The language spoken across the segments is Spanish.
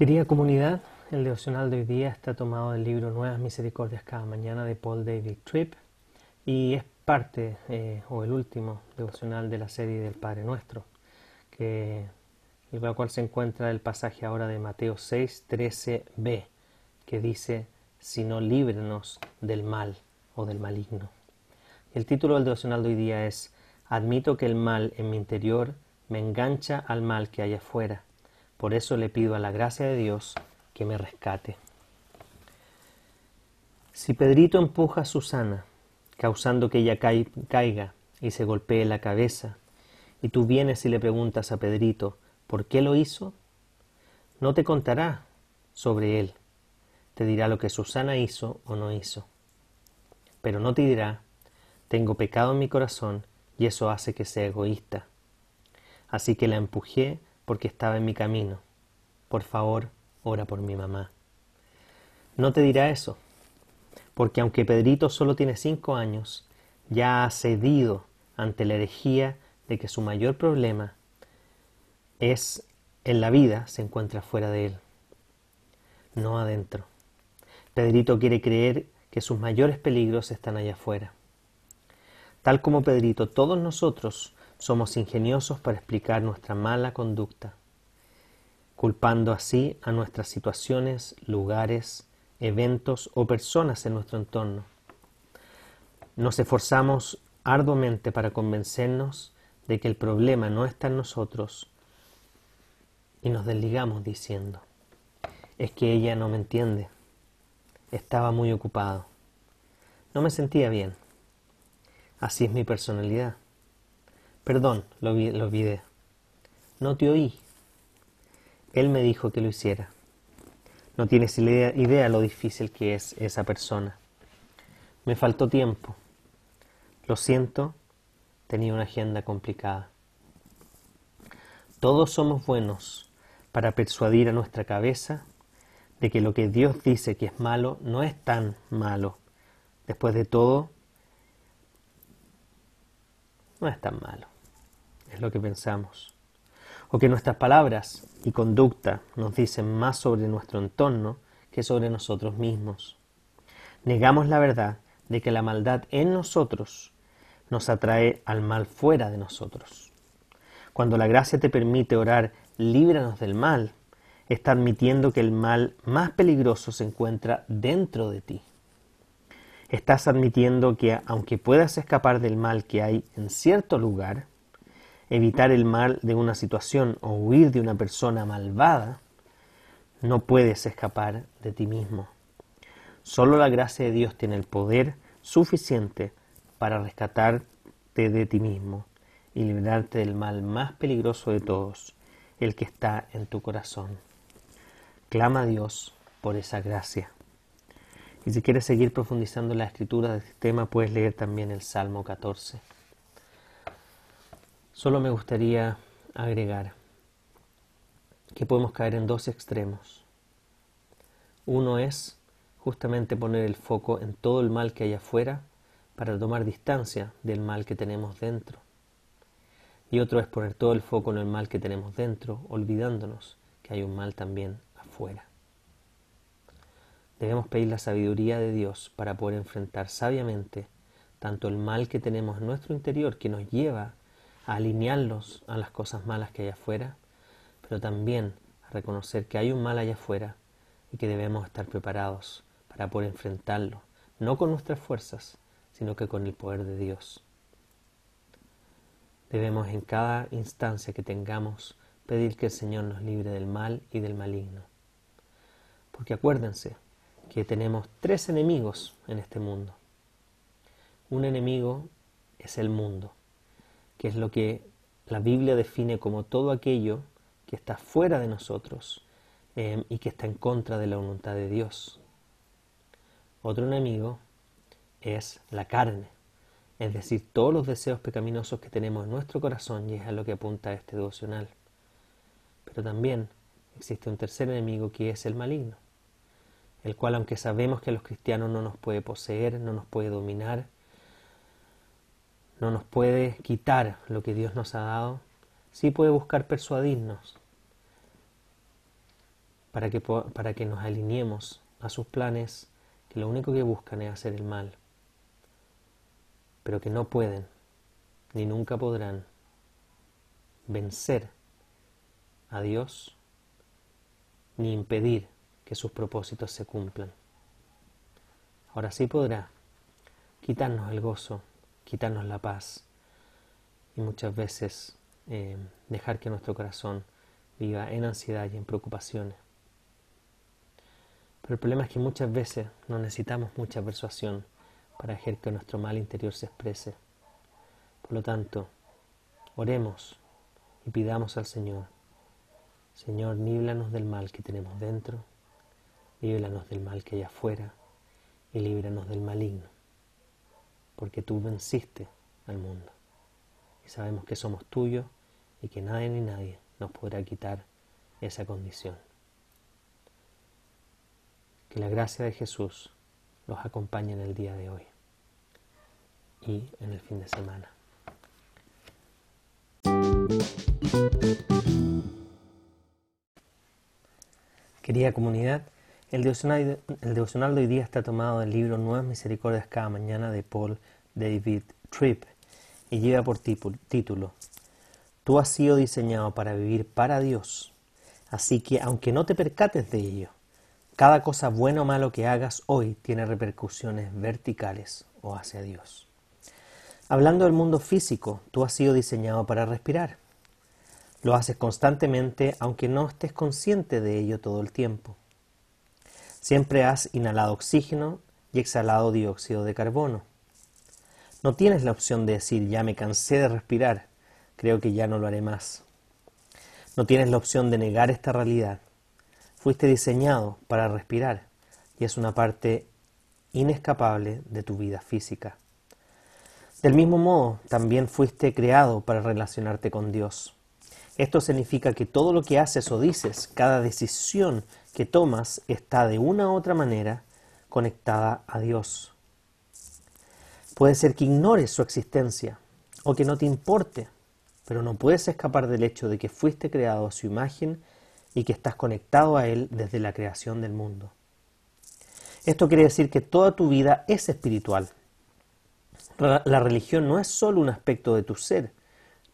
Querida comunidad, el devocional de hoy día está tomado del libro Nuevas Misericordias cada mañana de Paul David Tripp y es parte eh, o el último devocional de la serie del Padre Nuestro, que, en la cual se encuentra el pasaje ahora de Mateo 6, 13b, que dice, sino líbrenos del mal o del maligno. El título del devocional de hoy día es, admito que el mal en mi interior me engancha al mal que hay afuera por eso le pido a la gracia de Dios que me rescate. Si Pedrito empuja a Susana, causando que ella caiga y se golpee la cabeza, y tú vienes y le preguntas a Pedrito por qué lo hizo, no te contará sobre él, te dirá lo que Susana hizo o no hizo. Pero no te dirá, tengo pecado en mi corazón y eso hace que sea egoísta. Así que la empujé porque estaba en mi camino. Por favor, ora por mi mamá. No te dirá eso, porque aunque Pedrito solo tiene cinco años, ya ha cedido ante la herejía de que su mayor problema es en la vida se encuentra fuera de él, no adentro. Pedrito quiere creer que sus mayores peligros están allá afuera. Tal como Pedrito, todos nosotros somos ingeniosos para explicar nuestra mala conducta, culpando así a nuestras situaciones, lugares, eventos o personas en nuestro entorno. Nos esforzamos arduamente para convencernos de que el problema no está en nosotros y nos desligamos diciendo, es que ella no me entiende, estaba muy ocupado, no me sentía bien, así es mi personalidad. Perdón, lo, lo olvidé. No te oí. Él me dijo que lo hiciera. No tienes idea, idea lo difícil que es esa persona. Me faltó tiempo. Lo siento, tenía una agenda complicada. Todos somos buenos para persuadir a nuestra cabeza de que lo que Dios dice que es malo no es tan malo. Después de todo, no es tan malo. Es lo que pensamos. O que nuestras palabras y conducta nos dicen más sobre nuestro entorno que sobre nosotros mismos. Negamos la verdad de que la maldad en nosotros nos atrae al mal fuera de nosotros. Cuando la gracia te permite orar, líbranos del mal, está admitiendo que el mal más peligroso se encuentra dentro de ti. Estás admitiendo que aunque puedas escapar del mal que hay en cierto lugar, evitar el mal de una situación o huir de una persona malvada, no puedes escapar de ti mismo. Solo la gracia de Dios tiene el poder suficiente para rescatarte de ti mismo y librarte del mal más peligroso de todos, el que está en tu corazón. Clama a Dios por esa gracia. Y si quieres seguir profundizando en la escritura de este tema, puedes leer también el Salmo 14. Solo me gustaría agregar que podemos caer en dos extremos. Uno es justamente poner el foco en todo el mal que hay afuera para tomar distancia del mal que tenemos dentro. Y otro es poner todo el foco en el mal que tenemos dentro, olvidándonos que hay un mal también afuera. Debemos pedir la sabiduría de Dios para poder enfrentar sabiamente tanto el mal que tenemos en nuestro interior que nos lleva alinearlos a las cosas malas que hay afuera, pero también a reconocer que hay un mal allá afuera y que debemos estar preparados para poder enfrentarlo, no con nuestras fuerzas, sino que con el poder de Dios. Debemos en cada instancia que tengamos pedir que el Señor nos libre del mal y del maligno. Porque acuérdense, que tenemos tres enemigos en este mundo. Un enemigo es el mundo, que es lo que la Biblia define como todo aquello que está fuera de nosotros eh, y que está en contra de la voluntad de Dios. Otro enemigo es la carne, es decir, todos los deseos pecaminosos que tenemos en nuestro corazón y es a lo que apunta este devocional. Pero también existe un tercer enemigo que es el maligno el cual aunque sabemos que a los cristianos no nos puede poseer, no nos puede dominar, no nos puede quitar lo que Dios nos ha dado, sí puede buscar persuadirnos para que, para que nos alineemos a sus planes que lo único que buscan es hacer el mal, pero que no pueden ni nunca podrán vencer a Dios ni impedir que sus propósitos se cumplan. Ahora sí podrá quitarnos el gozo, quitarnos la paz y muchas veces eh, dejar que nuestro corazón viva en ansiedad y en preocupaciones. Pero el problema es que muchas veces no necesitamos mucha persuasión para hacer que nuestro mal interior se exprese. Por lo tanto, oremos y pidamos al Señor, Señor, líbranos del mal que tenemos dentro, líbranos del mal que hay afuera y líbranos del maligno, porque tú venciste al mundo y sabemos que somos tuyos y que nadie ni nadie nos podrá quitar esa condición. Que la gracia de Jesús los acompañe en el día de hoy y en el fin de semana. Querida comunidad, el devocional, de hoy día está tomado del libro Nuevas Misericordias cada mañana de Paul David Tripp y lleva por título Tú has sido diseñado para vivir para Dios, así que aunque no te percates de ello, cada cosa buena o malo que hagas hoy tiene repercusiones verticales o hacia Dios. Hablando del mundo físico, tú has sido diseñado para respirar. Lo haces constantemente aunque no estés consciente de ello todo el tiempo. Siempre has inhalado oxígeno y exhalado dióxido de carbono. No tienes la opción de decir ya me cansé de respirar, creo que ya no lo haré más. No tienes la opción de negar esta realidad. Fuiste diseñado para respirar y es una parte inescapable de tu vida física. Del mismo modo, también fuiste creado para relacionarte con Dios. Esto significa que todo lo que haces o dices, cada decisión que tomas está de una u otra manera conectada a Dios. Puede ser que ignores su existencia o que no te importe, pero no puedes escapar del hecho de que fuiste creado a su imagen y que estás conectado a Él desde la creación del mundo. Esto quiere decir que toda tu vida es espiritual. La religión no es solo un aspecto de tu ser,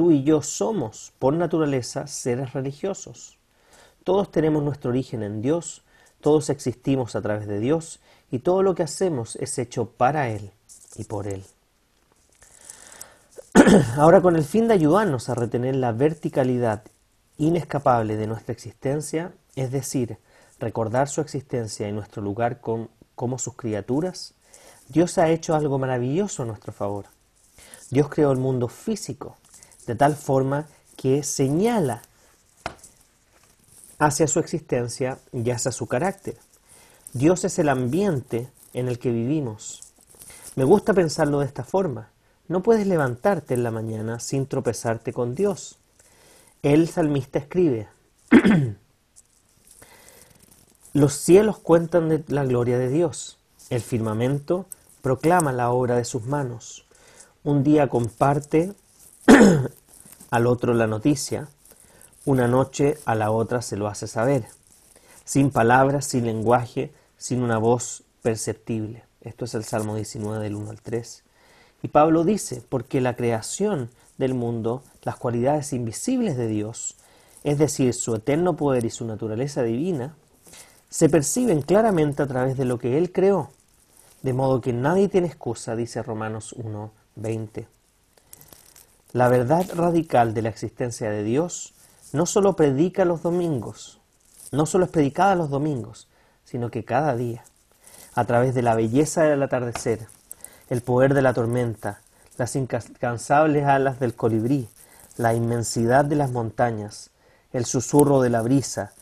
Tú y yo somos, por naturaleza, seres religiosos. Todos tenemos nuestro origen en Dios, todos existimos a través de Dios y todo lo que hacemos es hecho para Él y por Él. Ahora con el fin de ayudarnos a retener la verticalidad inescapable de nuestra existencia, es decir, recordar su existencia y nuestro lugar como sus criaturas, Dios ha hecho algo maravilloso a nuestro favor. Dios creó el mundo físico, de tal forma que señala hacia su existencia y hacia su carácter. Dios es el ambiente en el que vivimos. Me gusta pensarlo de esta forma. No puedes levantarte en la mañana sin tropezarte con Dios. El salmista escribe, los cielos cuentan de la gloria de Dios, el firmamento proclama la obra de sus manos. Un día comparte al otro la noticia, una noche a la otra se lo hace saber, sin palabras, sin lenguaje, sin una voz perceptible. Esto es el Salmo 19 del 1 al 3. Y Pablo dice, porque la creación del mundo, las cualidades invisibles de Dios, es decir, su eterno poder y su naturaleza divina, se perciben claramente a través de lo que Él creó, de modo que nadie tiene excusa, dice Romanos 1, 20. La verdad radical de la existencia de Dios no solo predica los domingos, no solo es predicada los domingos, sino que cada día, a través de la belleza del atardecer, el poder de la tormenta, las incansables alas del colibrí, la inmensidad de las montañas, el susurro de la brisa,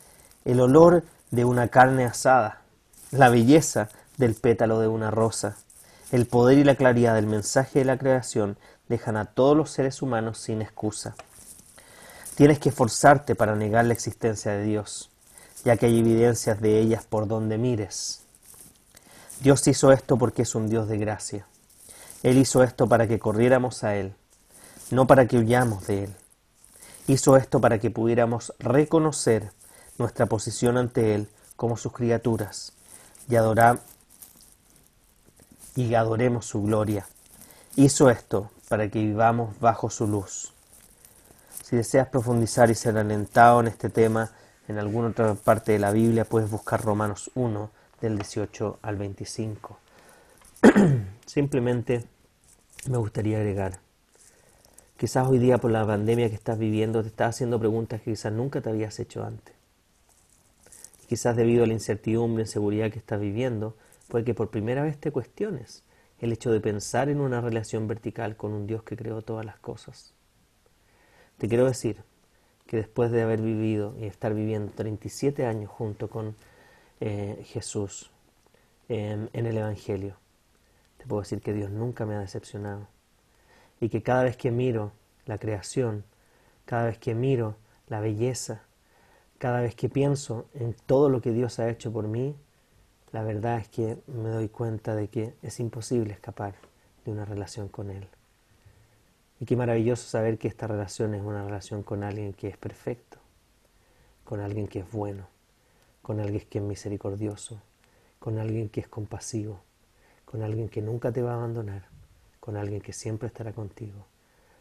el olor de una carne asada, la belleza del pétalo de una rosa, el poder y la claridad del mensaje de la creación dejan a todos los seres humanos sin excusa. Tienes que esforzarte para negar la existencia de Dios, ya que hay evidencias de ellas por donde mires. Dios hizo esto porque es un Dios de gracia. Él hizo esto para que corriéramos a Él, no para que huyamos de Él. Hizo esto para que pudiéramos reconocer nuestra posición ante Él como sus criaturas y adorar y adoremos su gloria. Hizo esto para que vivamos bajo su luz. Si deseas profundizar y ser alentado en este tema en alguna otra parte de la Biblia, puedes buscar Romanos 1 del 18 al 25. Simplemente me gustaría agregar, quizás hoy día por la pandemia que estás viviendo te estás haciendo preguntas que quizás nunca te habías hecho antes. Quizás debido a la incertidumbre, inseguridad que estás viviendo, puede que por primera vez te cuestiones el hecho de pensar en una relación vertical con un Dios que creó todas las cosas. Te quiero decir que después de haber vivido y estar viviendo 37 años junto con eh, Jesús en el Evangelio, te puedo decir que Dios nunca me ha decepcionado y que cada vez que miro la creación, cada vez que miro la belleza, cada vez que pienso en todo lo que Dios ha hecho por mí, la verdad es que me doy cuenta de que es imposible escapar de una relación con Él. Y qué maravilloso saber que esta relación es una relación con alguien que es perfecto, con alguien que es bueno, con alguien que es misericordioso, con alguien que es compasivo, con alguien que nunca te va a abandonar, con alguien que siempre estará contigo,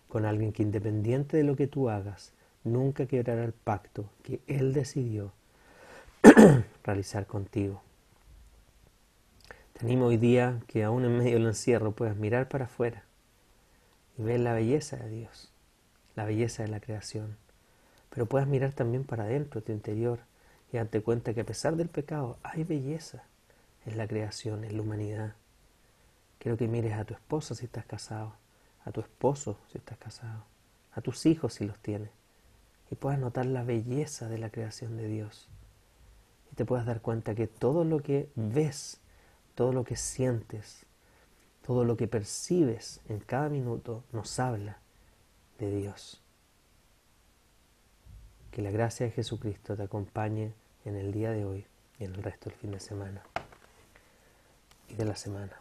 con alguien que independiente de lo que tú hagas, nunca quebrará el pacto que Él decidió realizar contigo. Te animo hoy día que aún en medio del encierro puedas mirar para afuera y ver la belleza de Dios, la belleza de la creación, pero puedas mirar también para adentro, tu interior, y darte cuenta que a pesar del pecado hay belleza en la creación, en la humanidad. Quiero que mires a tu esposa si estás casado, a tu esposo si estás casado, a tus hijos si los tienes, y puedas notar la belleza de la creación de Dios. Y te puedas dar cuenta que todo lo que ves, todo lo que sientes, todo lo que percibes en cada minuto nos habla de Dios. Que la gracia de Jesucristo te acompañe en el día de hoy y en el resto del fin de semana y de la semana.